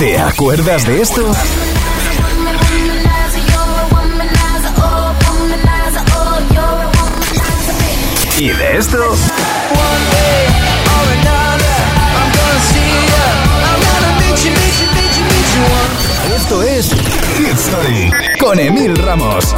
¿Te acuerdas de esto? ¿Y de esto? Esto es Hit con Emil Ramos.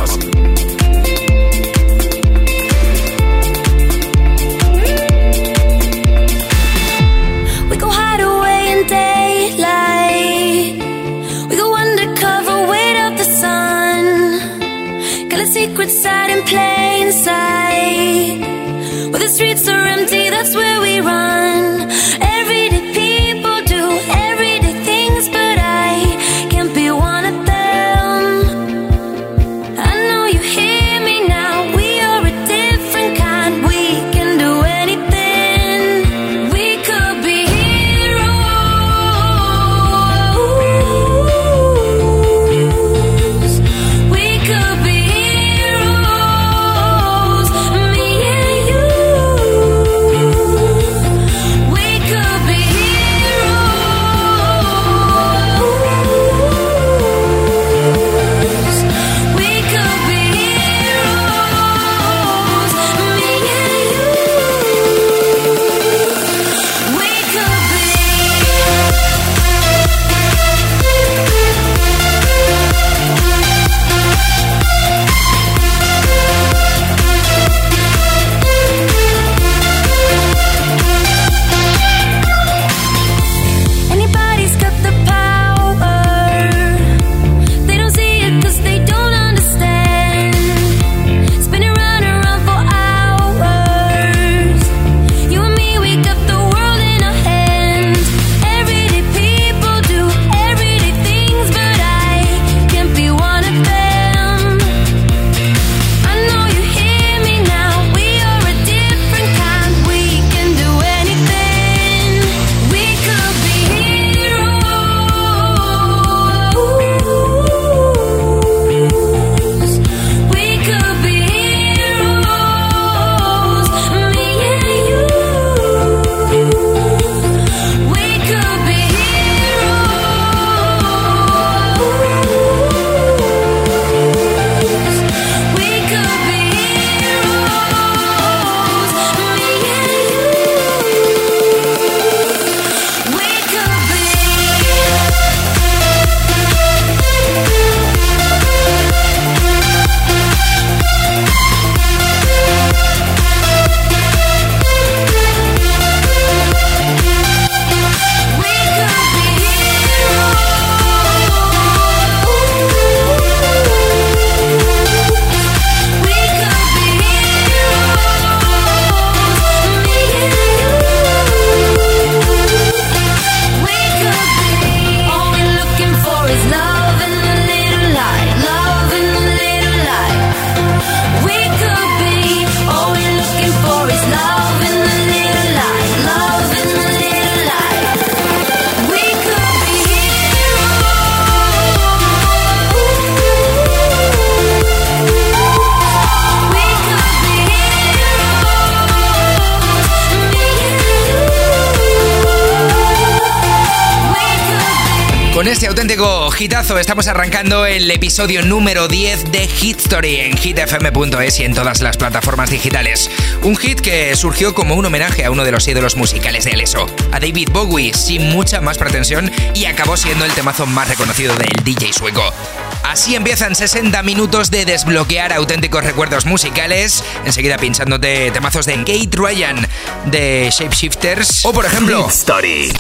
Estamos arrancando el episodio número 10 de Hit Story en hitfm.es y en todas las plataformas digitales. Un hit que surgió como un homenaje a uno de los ídolos musicales de Aleso, a David Bowie, sin mucha más pretensión y acabó siendo el temazo más reconocido del DJ sueco. Así empiezan 60 minutos de desbloquear auténticos recuerdos musicales, enseguida pinchándote temazos de Kate Ryan, de Shapeshifters o por ejemplo Hit Story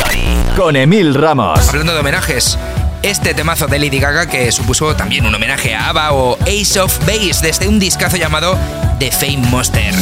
con Emil Ramos. Hablando de homenajes, este temazo de Lady Gaga que supuso también un homenaje a ABBA o Ace of Base desde un discazo llamado The Fame Monster.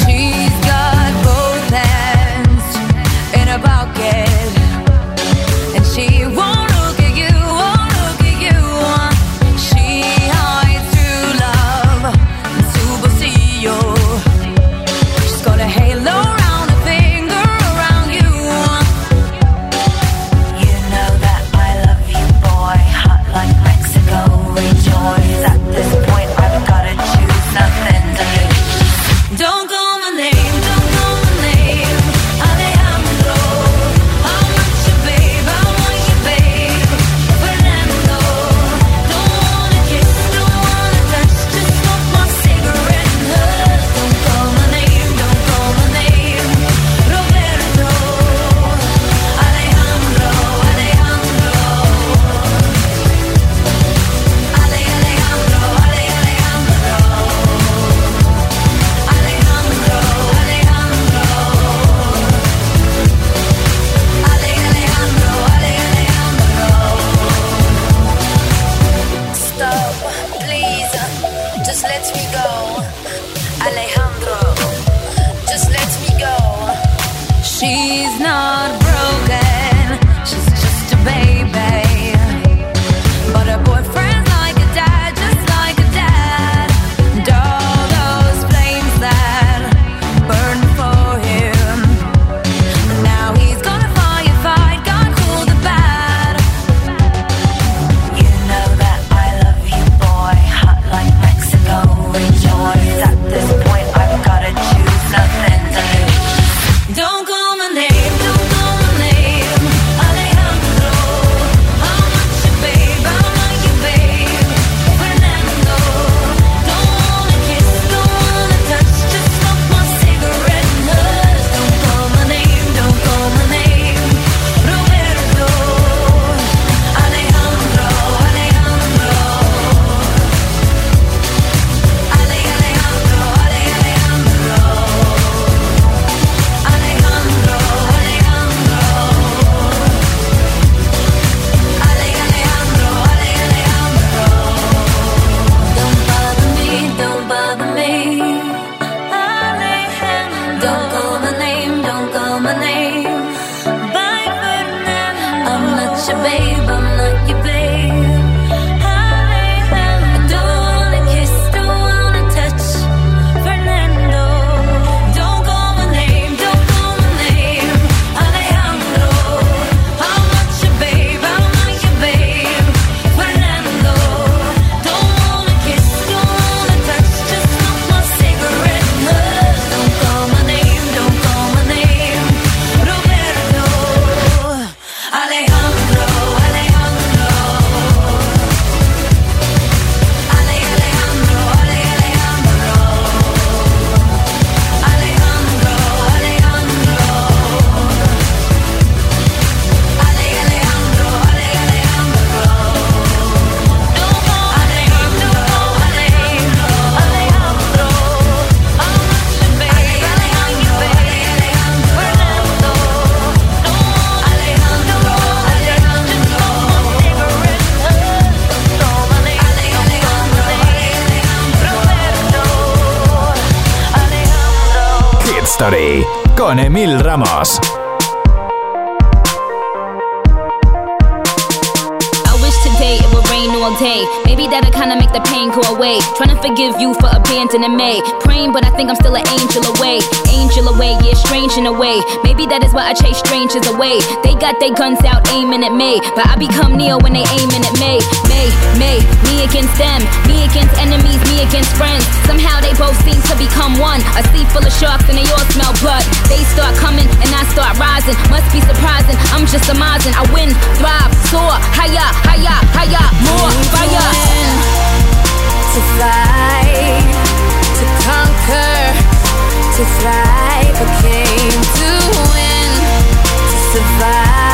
on Emil Ramas. Forgive you for abandoning me. Praying, but I think I'm still an angel away. Angel away, yeah, strange in a way. Maybe that is why I chase strangers away. They got their guns out aiming at me. But I become Neo when they aiming at me. Me, me, me against them. Me against enemies, me against friends. Somehow they both seem to become one. A sea full of sharks and they all smell blood. They start coming and I start rising. Must be surprising. I'm just amazing. I win, thrive, soar, higher, higher, higher, more fire. To fly, to conquer, to thrive. I came to win, to survive,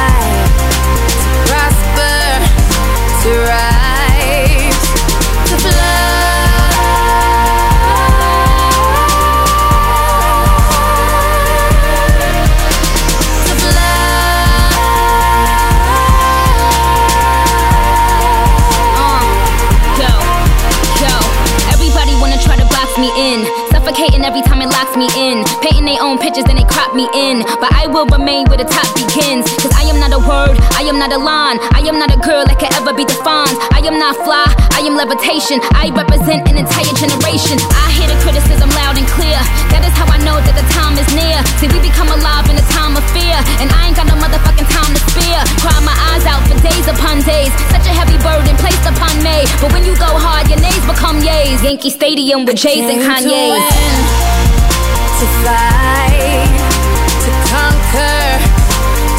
locks me in. Painting their own pictures, then they crop me in. But I will remain where the top begins. Cause I am not a word, I am not a line. I am not a girl that can ever be defined. I am not fly, I am levitation. I represent an entire generation. I hear the criticism loud and clear. That is how I know that the time is near. See, we become alive in a time of fear. And I ain't got no motherfucking time to spare. Cry my eyes out for days upon days. Such a heavy burden placed upon me. But when you go hard, your nays become yays. Yankee Stadium with Jay's and Kanye's. To, fly, to conquer,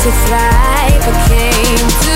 to thrive. I came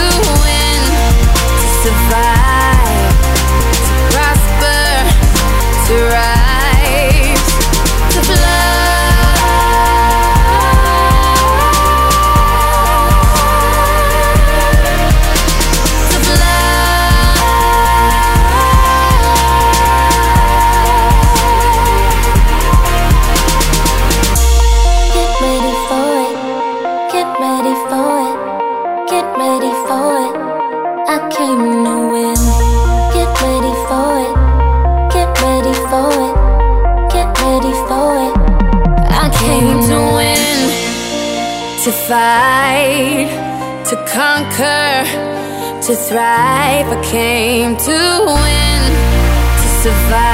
fight, to conquer, to thrive. I came to win, to survive,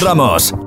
Ramos.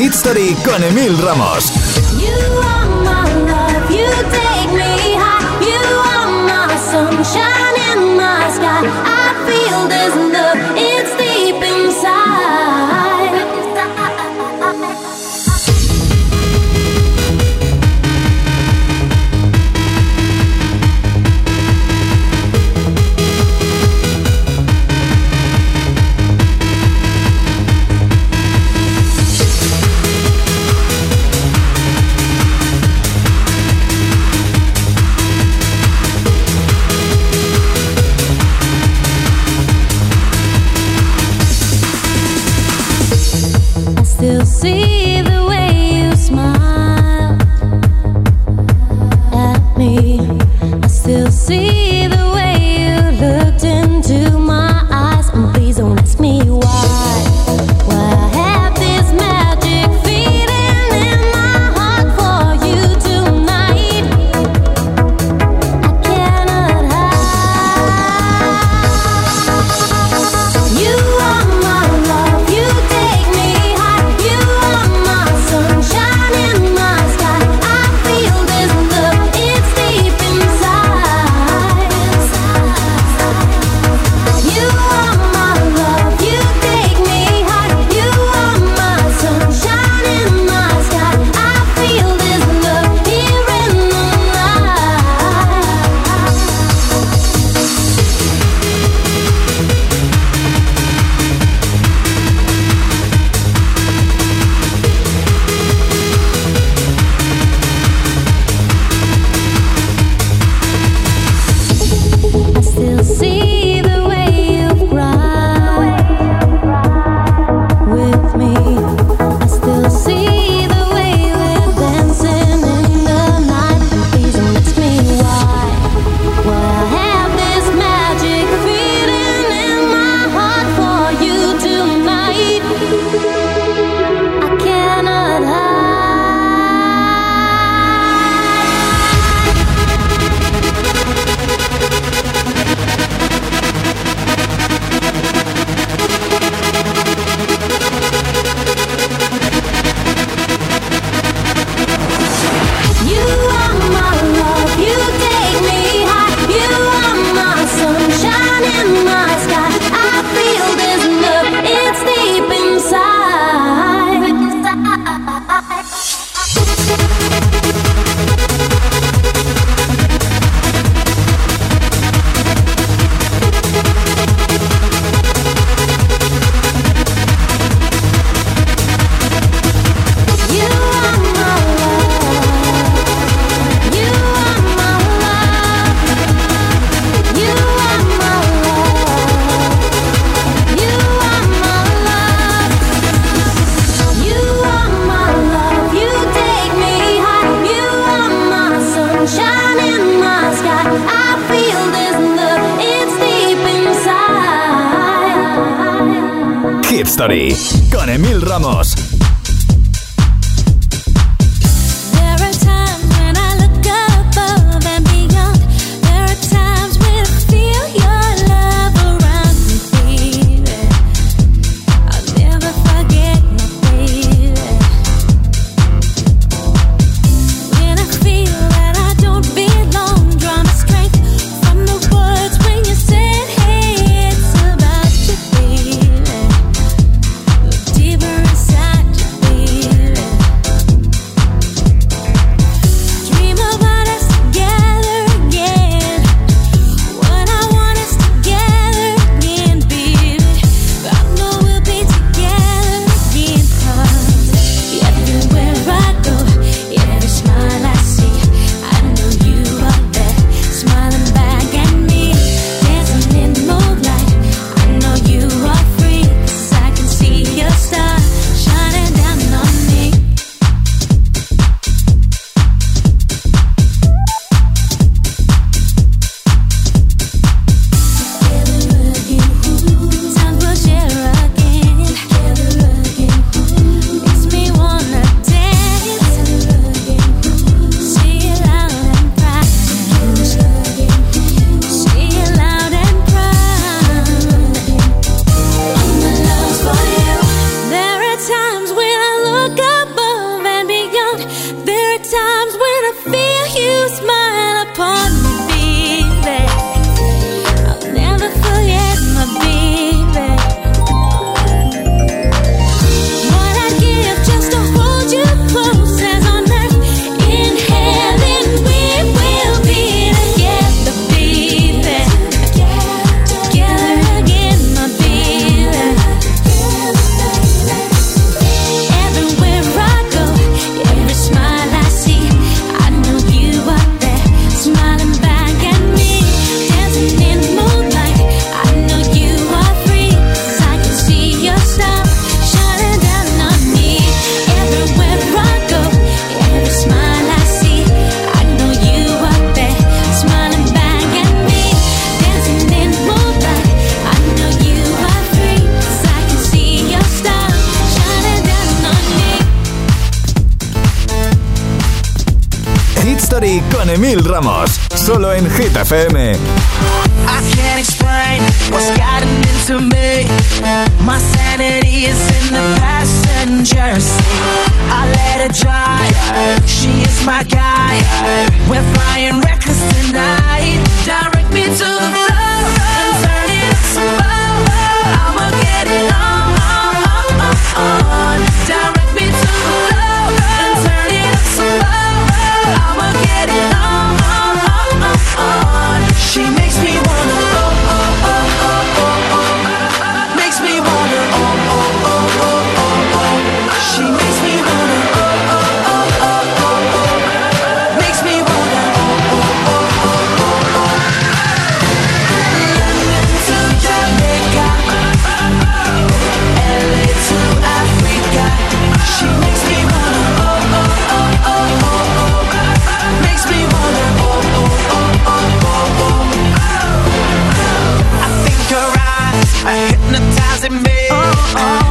Hit Story con Emil Ramos. Ramos, solo en Hit FM. I can't explain what's gotten into me. My sanity is in the passenger seat. I let her drive, she is my guide. We're flying reckless tonight. Direct me to the floor. oh.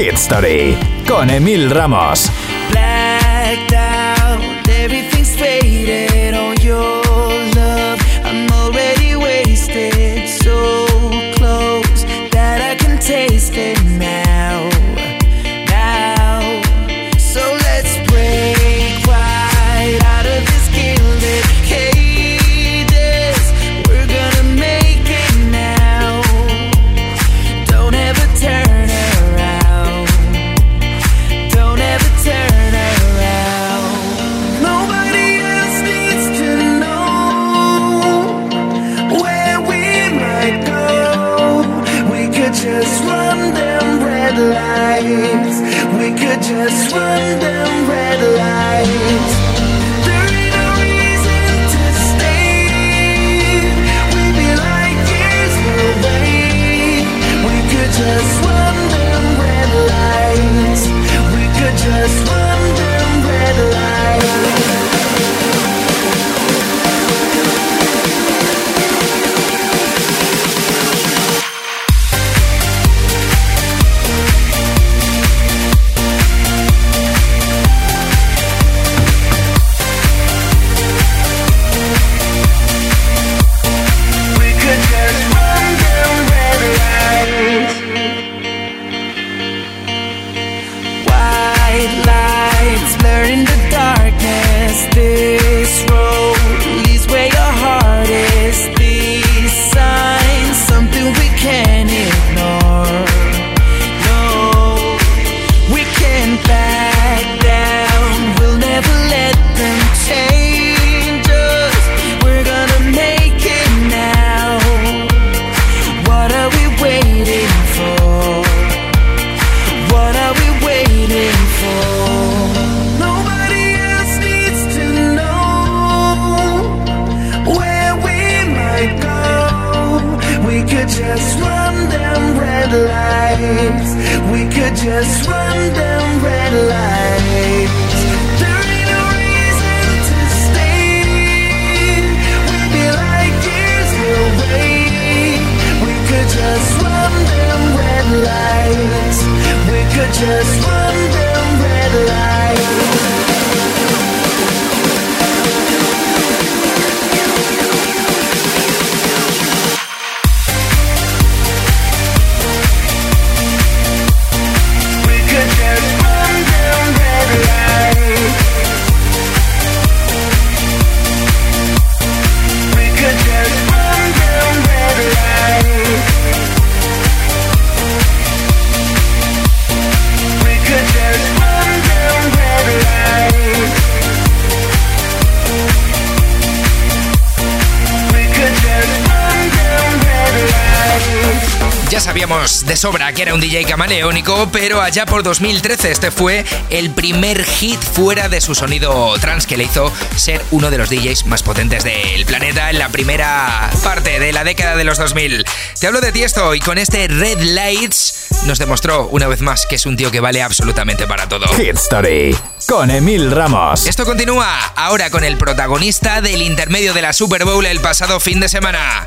Hit Story con Emil Ramos. Que era un DJ camaleónico, pero allá por 2013 este fue el primer hit fuera de su sonido trans que le hizo ser uno de los DJs más potentes del planeta en la primera parte de la década de los 2000. Te hablo de Tiesto y con este Red Lights nos demostró una vez más que es un tío que vale absolutamente para todo. Hit Story con Emil Ramos. Esto continúa ahora con el protagonista del intermedio de la Super Bowl el pasado fin de semana.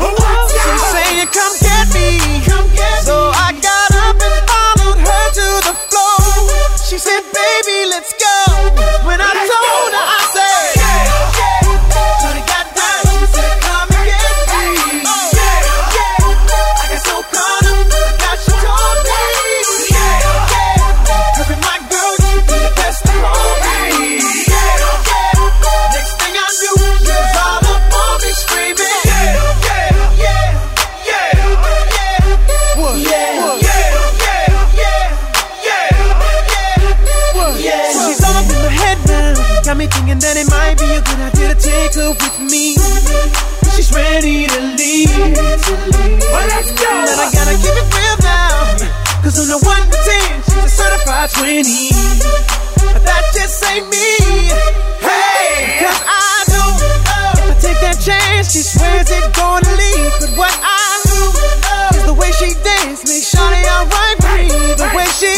love. Saying, come get me. Come get so me. I ready to leave. Well, let's go. And I gotta keep it real now. Cause on the 1 to 10, she's a certified 20. But that just ain't me. Hey, cause I know if I take that chance, she swears it's gonna leave. But what I know is the way she dance makes Shawty alright. The way she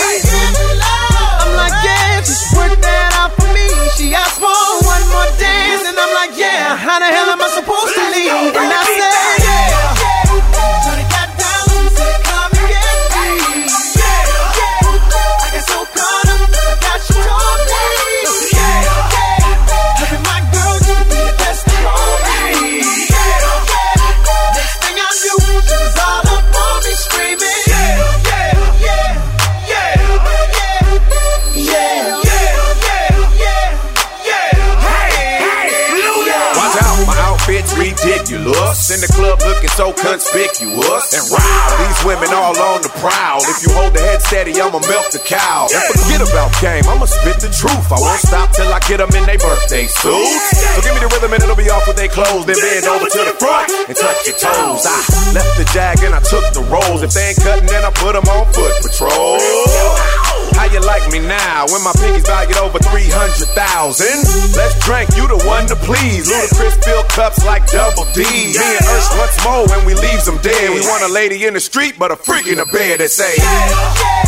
the cow. And forget about game, I'ma spit the truth. I won't stop till I get them in their birthday suits. So give me the rhythm and it'll be off with their clothes. Then bend over to the front and touch your toes. I left the jag and I took the rolls. If they ain't cutting, then I put them on foot patrol. How you like me now when my pinky's valued over 300,000? Let's drink, you the one to please. Ludacris fill cups like double D. Me and Ursh once more when we leaves them dead. We want a lady in the street, but a freak in the bed that say, yeah,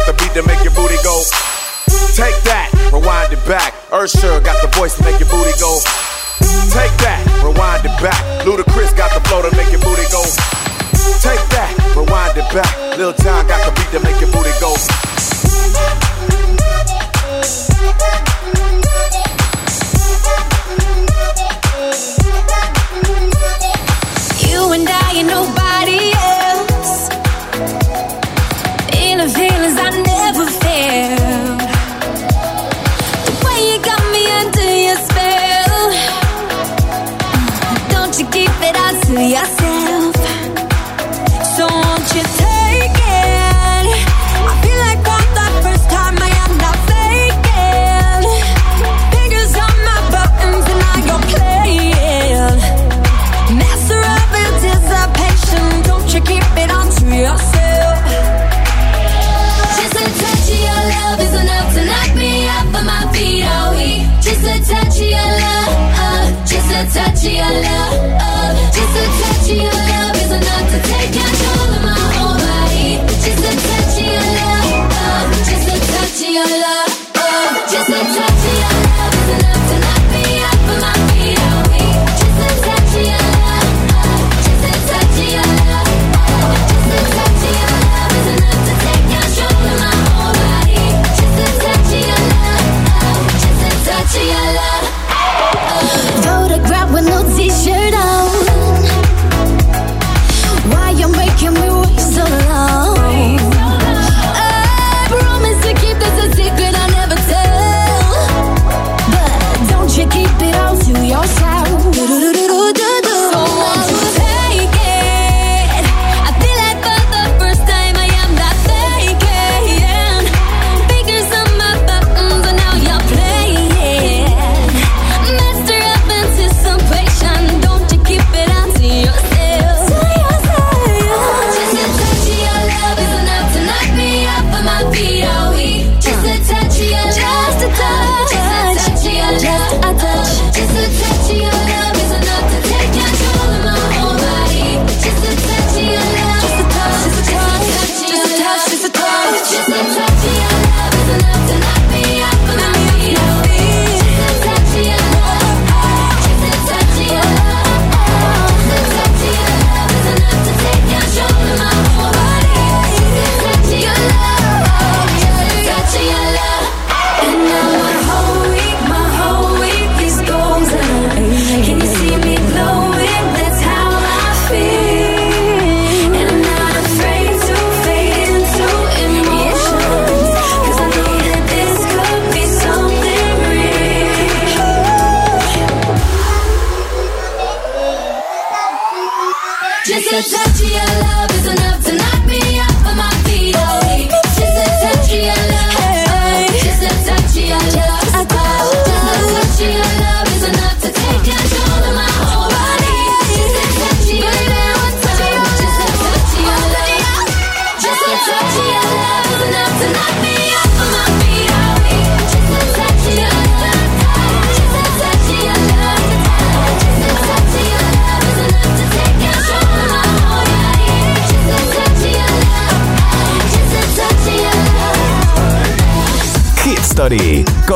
beat to make your booty go. Take that, rewind it back. Usher got the voice to make your booty go. Take that, rewind it back. Ludacris got the flow to make your booty go. Take that, rewind it back. Lil Jon got the beat to make your booty go. apology, I love. Just a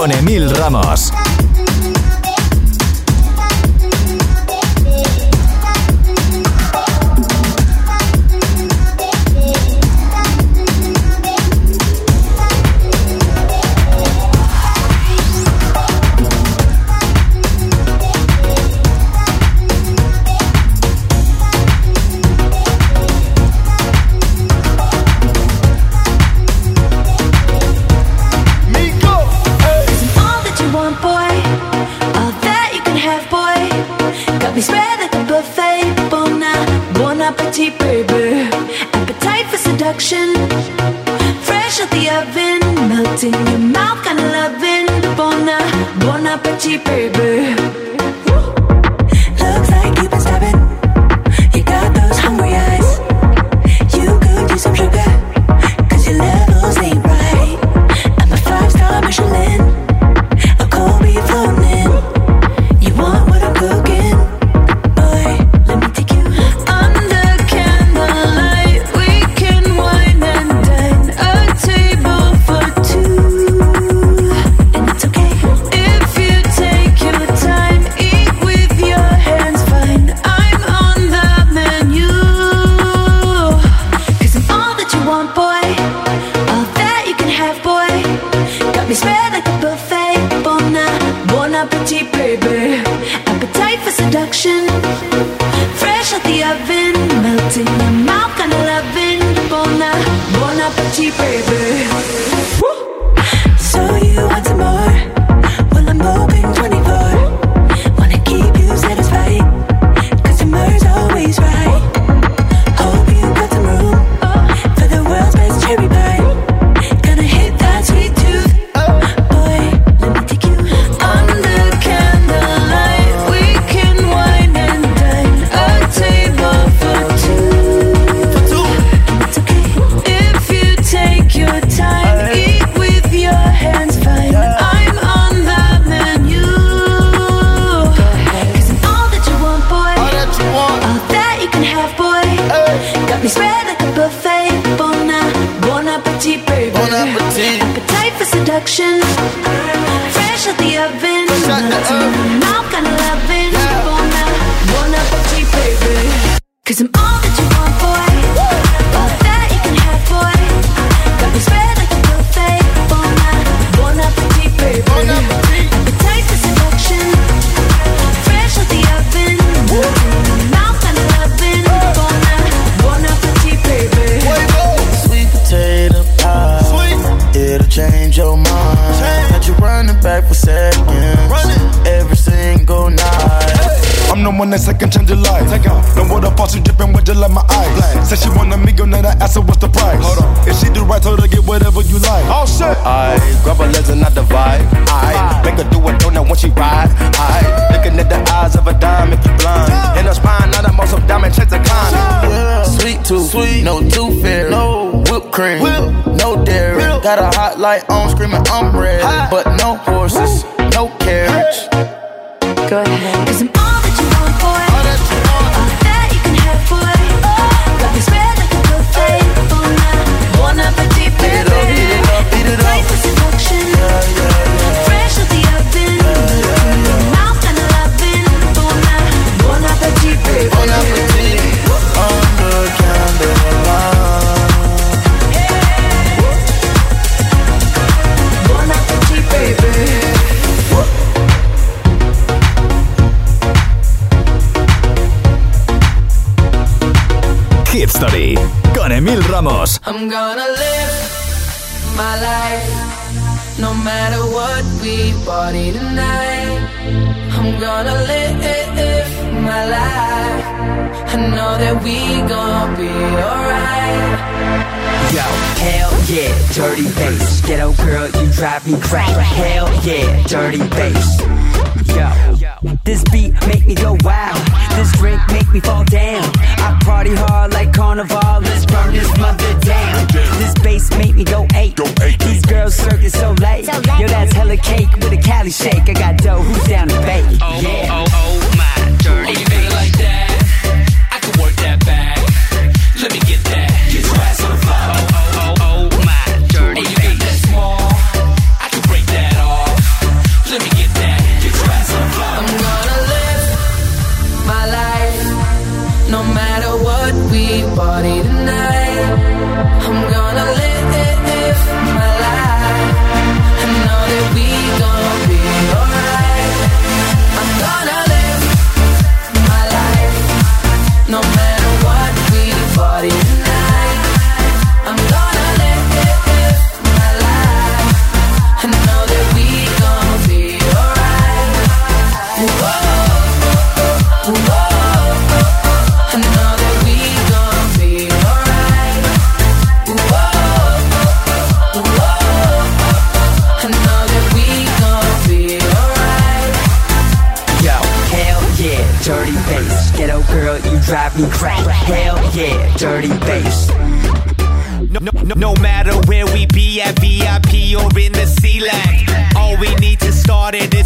con Emil Ramos. ocean Got a hotlight on, screaming I'm red, but no horses. HITSTORY con Emyl Ramos. I'm gonna live my life no matter what we body tonight. I'm gonna live my life. I know that we gon' be alright. Yo, hell yeah, dirty bass. Ghetto girl, you drive me crazy. Hell yeah, dirty bass. Yo, this beat make me go wild. This drink make me fall down. I party hard like carnival. Let's burn this mother down. This bass make me go eight. These girls circus so late. Yo, that's hella cake with a Cali shake. I got dough. Who's down to bake? Oh, yeah. Oh, oh, oh, my dirty bass. like that. me crack. Hell yeah, dirty bass. No, no, no matter where we be at VIP or in the C-Lac, all we need to start it is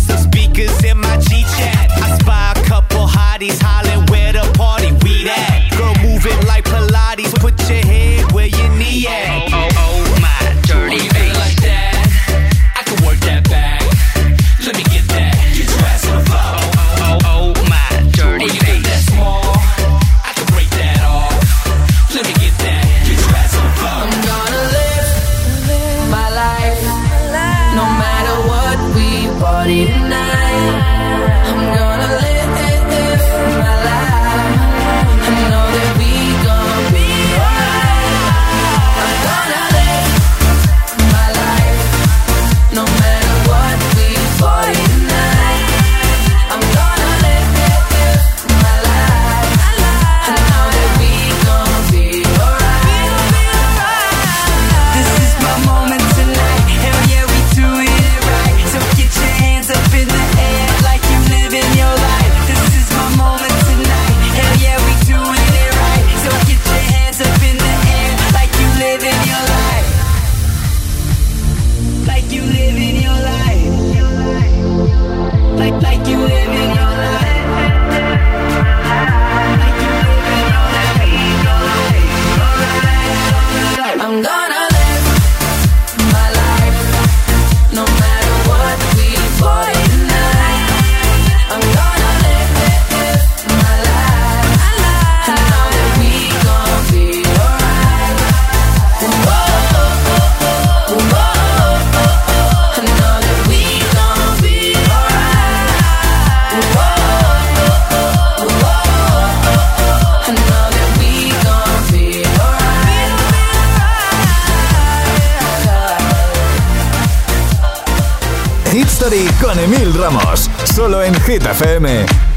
Story con Emil Ramos, solo en Hit FM.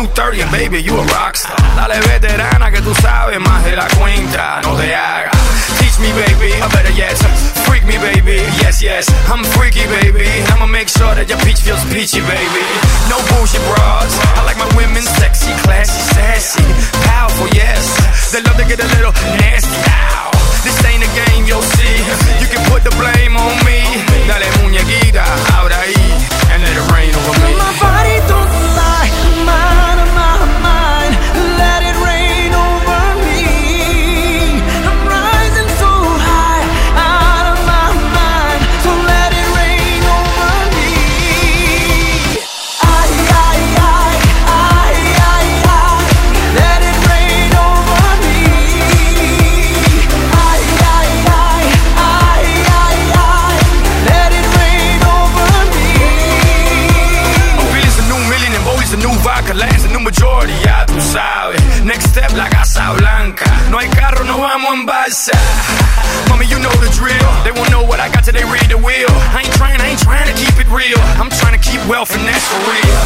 new 30, baby, you a rockstar. Dale veterana que tú sabes más de la cuenta, no te hagas. Teach me, baby, I better yes. Freak me, baby, yes, yes. I'm freaky, baby. I'ma make sure that your peach feels peachy, baby. No bullshit bras. I like my women sexy, classy, sassy, powerful, yes. They love to get a little nasty. Ow. This ain't a game, you'll see. You can put the blame on me. Dale muñequita, ahora ahí, and let it rain over me. No, I'm one by side. Mama, you know the drill. They won't know what I got till they read the wheel. I ain't trying, I ain't trying to keep it real. I'm trying to keep wealth and that's for real.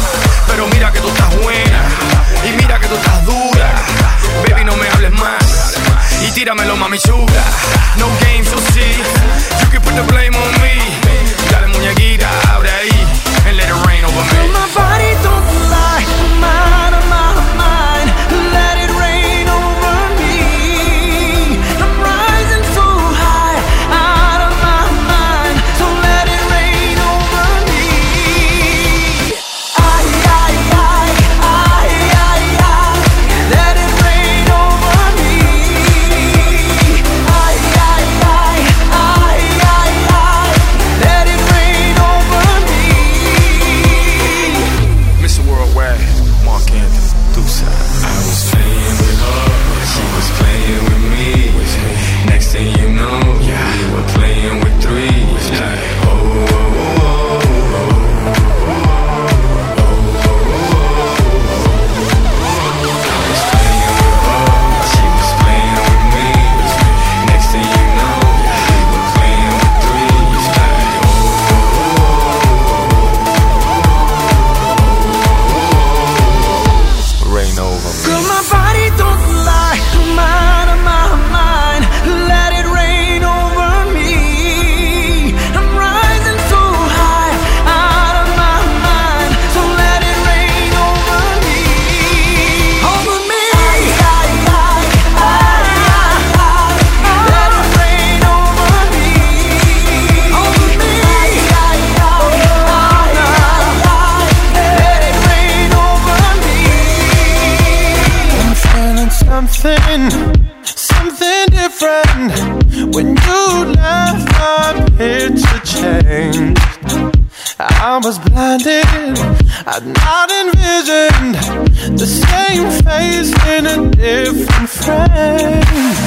Pero mira que tú estás buena. Y mira que tú estás dura. Baby, no me hables más. Y tíramelo, mami chula. No games, oh, you'll see. You can put the blame on me. Dale, muñequita, abre ahí. And let it rain over me. I'd not envisioned the same face in a different frame.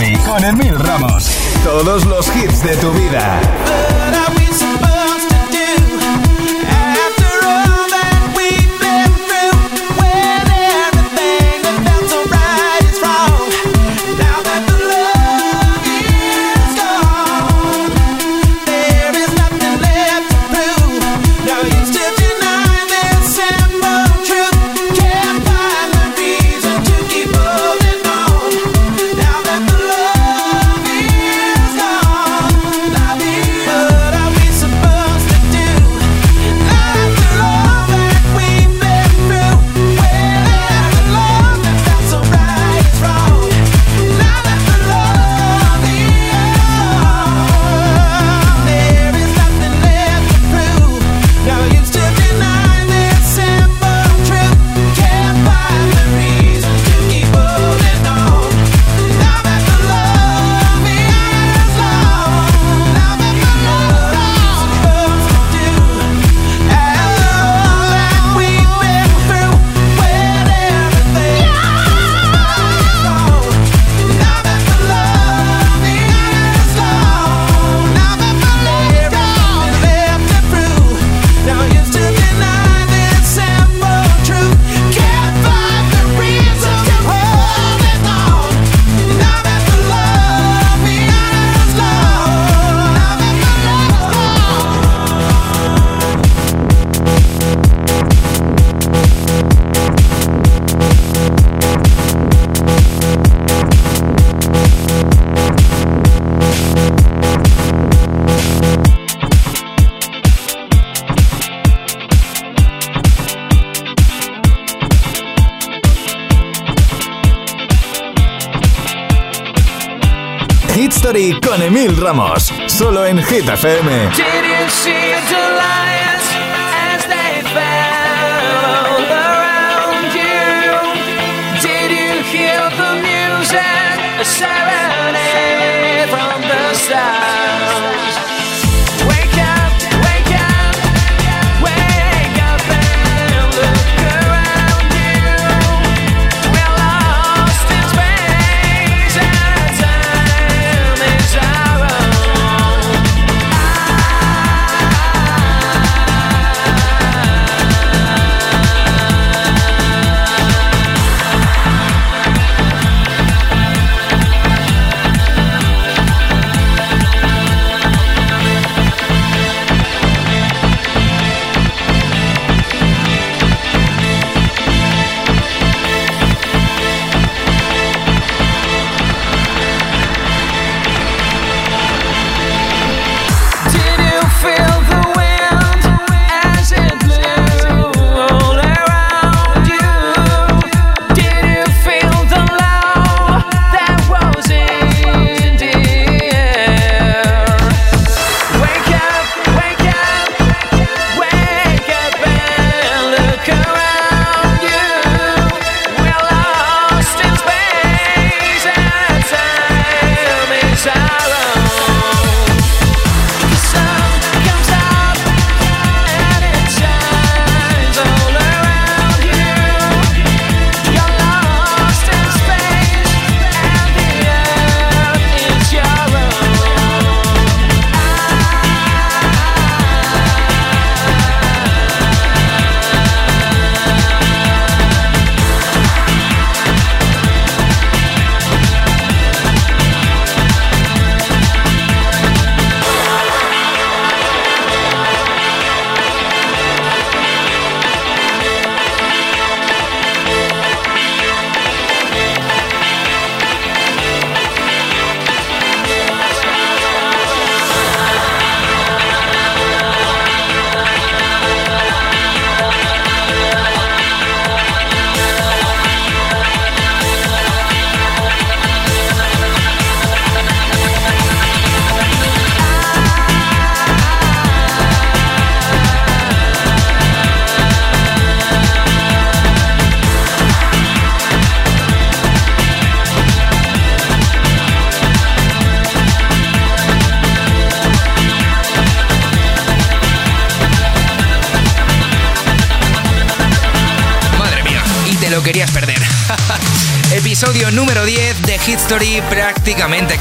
Morning con Emil Ramos. Todos los hits de tu vida. Solo en Hit FM.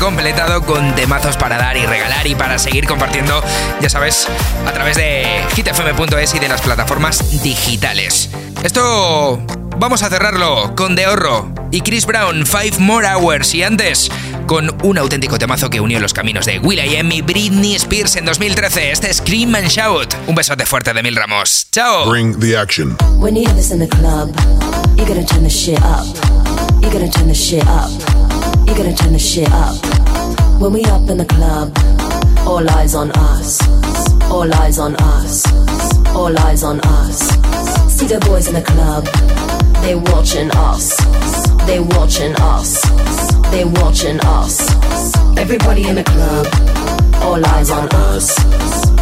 Completado con temazos para dar y regalar y para seguir compartiendo, ya sabes, a través de hitfm.es y de las plataformas digitales. Esto vamos a cerrarlo con The Horro y Chris Brown, Five More Hours y antes con un auténtico temazo que unió los caminos de Will.i.am y Britney Spears en 2013. Este es Scream and Shout. Un besote fuerte de Mil Ramos. ¡Chao! Bring the action. When you have this in the club, you're gonna turn the shit up. You're gonna turn the shit up. You're gonna turn the shit up. When we up in the club, all eyes on us. All eyes on us. All eyes on us. See the boys in the club, they watching us. They watching us. They watching us. Everybody in the club, all eyes on us.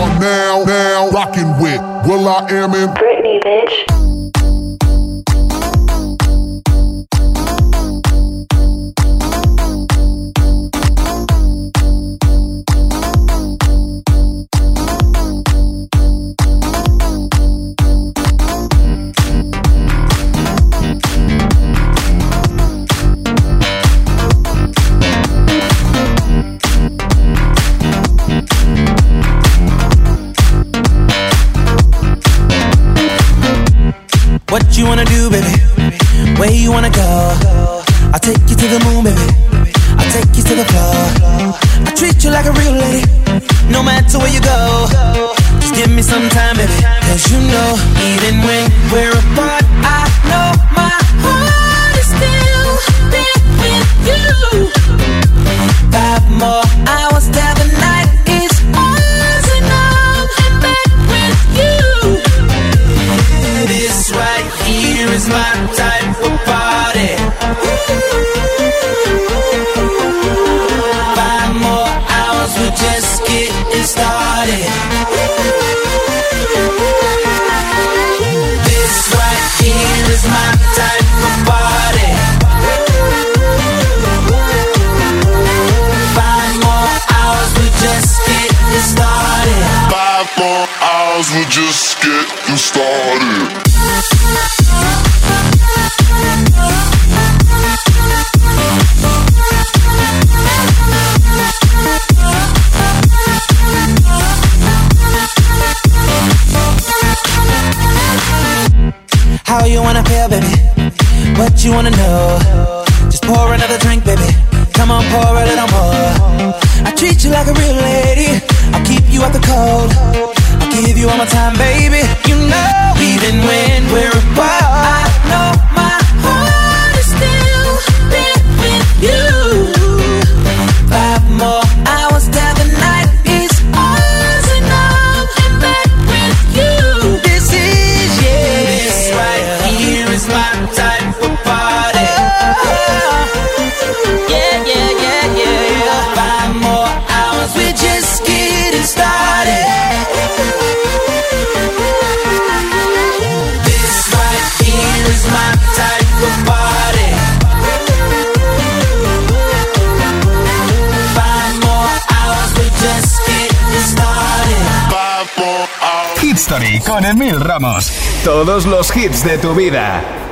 are now, now rocking with Will.i.am in Britney, bitch. You wanna do, baby? Where you wanna go? I'll take you to the moon, baby. I'll take you to the floor. I treat you like a real lady, no matter where you go. Just give me some time, baby. Cause you know, even when we're apart, I know my Todos los hits de tu vida.